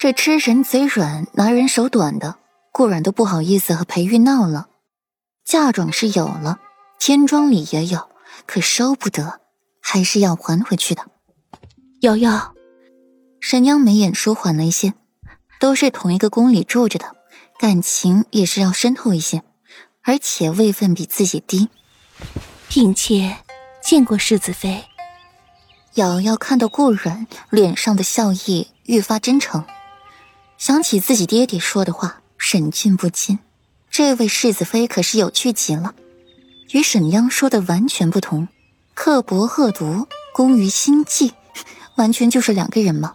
这吃人嘴软、拿人手短的顾软都不好意思和裴玉闹了。嫁妆是有了，天庄里也有，可收不得，还是要还回去的。瑶瑶，沈央眉眼舒缓了一些，都是同一个宫里住着的，感情也是要深厚一些，而且位分比自己低。嫔妾见过世子妃。瑶瑶看到顾软脸上的笑意愈发真诚，想起自己爹爹说的话，沈俊不禁。这位世子妃可是有趣极了，与沈央说的完全不同，刻薄恶毒，工于心计，完全就是两个人嘛。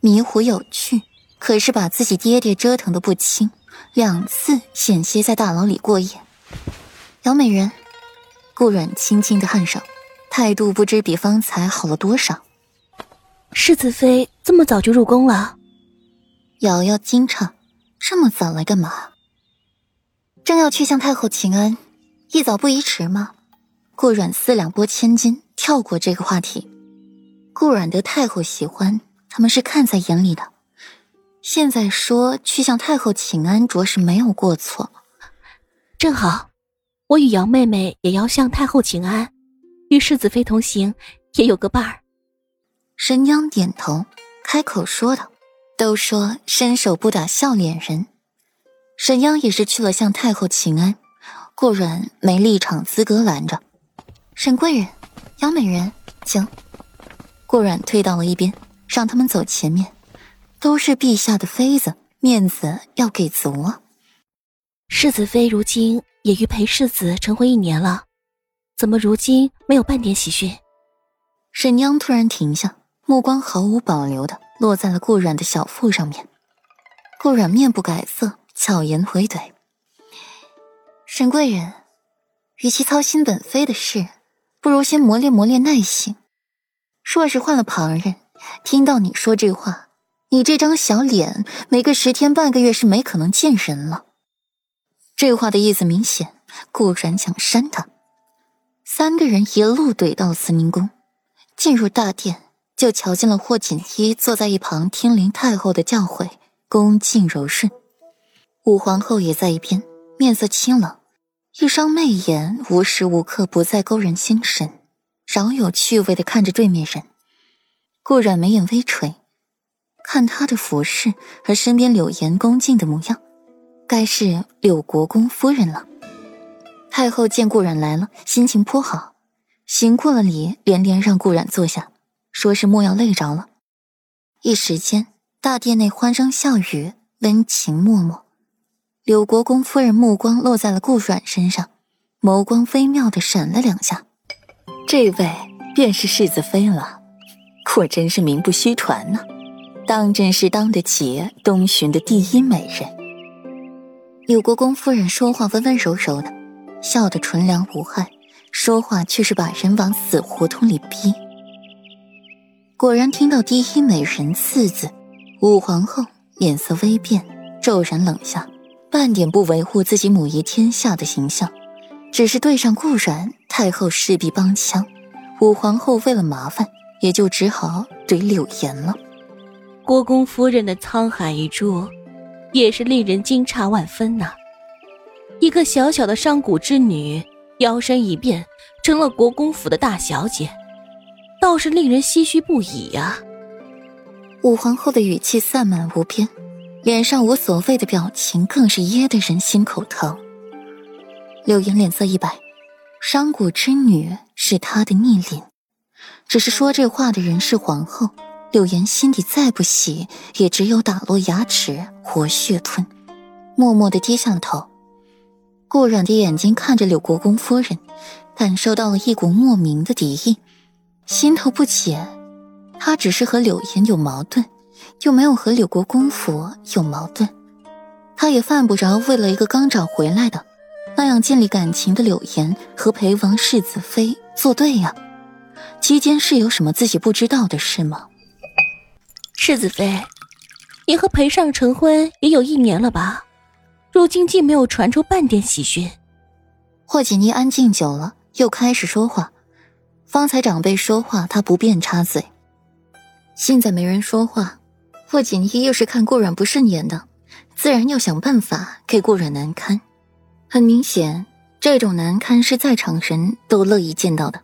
迷糊有趣，可是把自己爹爹折腾的不轻，两次险些在大牢里过夜。姚美人，顾软轻轻的颔首，态度不知比方才好了多少。世子妃这么早就入宫了？瑶瑶惊诧，这么早来干嘛？正要去向太后请安，一早不宜迟吗？顾阮思两拨千金，跳过这个话题。顾阮得太后喜欢，他们是看在眼里的。现在说去向太后请安，着实没有过错。正好，我与姚妹妹也要向太后请安，与世子妃同行，也有个伴儿。神央点头，开口说道：“都说伸手不打笑脸人。”沈央也是去了向太后请安，顾阮没立场资格拦着。沈贵人、杨美人，请。顾阮退到了一边，让他们走前面。都是陛下的妃子，面子要给足啊。世子妃如今也与裴世子成婚一年了，怎么如今没有半点喜讯？沈央突然停下，目光毫无保留的落在了顾阮的小腹上面。顾阮面不改色。巧言回怼，沈贵人，与其操心本妃的事，不如先磨练磨练耐性。若是换了旁人，听到你说这话，你这张小脸，没个十天半个月是没可能见人了。这话的意思明显，顾然想扇他。三个人一路怼到慈宁宫，进入大殿，就瞧见了霍锦衣坐在一旁听临太后的教诲，恭敬柔顺。武皇后也在一边，面色清冷，一双媚眼无时无刻不在勾人心神，饶有趣味的看着对面人。顾染眉眼微垂，看他的服饰和身边柳岩恭敬的模样，该是柳国公夫人了。太后见顾染来了，心情颇好，行过了礼，连连让顾染坐下，说是莫要累着了。一时间，大殿内欢声笑语，温情脉脉。柳国公夫人目光落在了顾阮身上，眸光微妙的闪了两下。这位便是世子妃了，果真是名不虚传呢，当真是当得起东巡的第一美人。柳国公夫人说话温温柔柔的，笑得纯良无害，说话却是把人往死胡同里逼。果然听到“第一美人”四字，武皇后脸色微变，骤然冷笑。半点不维护自己母仪天下的形象，只是对上顾然，太后势必帮腔。武皇后为了麻烦，也就只好怼柳岩了。国公夫人的沧海一珠，也是令人惊诧万分呐。一个小小的商贾之女，摇身一变成了国公府的大小姐，倒是令人唏嘘不已呀。武皇后的语气散漫无边。脸上无所谓的表情，更是噎得人心口疼。柳岩脸色一白，商贾之女是她的逆鳞，只是说这话的人是皇后。柳岩心底再不喜，也只有打落牙齿活血吞，默默的低下了头。顾阮的眼睛看着柳国公夫人，感受到了一股莫名的敌意，心头不解。他只是和柳岩有矛盾。又没有和柳国公府有矛盾，他也犯不着为了一个刚找回来的、那样建立感情的柳岩和裴王世子妃作对呀。期间是有什么自己不知道的事吗？世子妃，你和裴尚成婚也有一年了吧？如今既没有传出半点喜讯。霍锦妮安静久了，又开始说话。方才长辈说话，他不便插嘴。现在没人说话。傅锦衣又是看顾阮不顺眼的，自然要想办法给顾阮难堪。很明显，这种难堪是在场人都乐意见到的。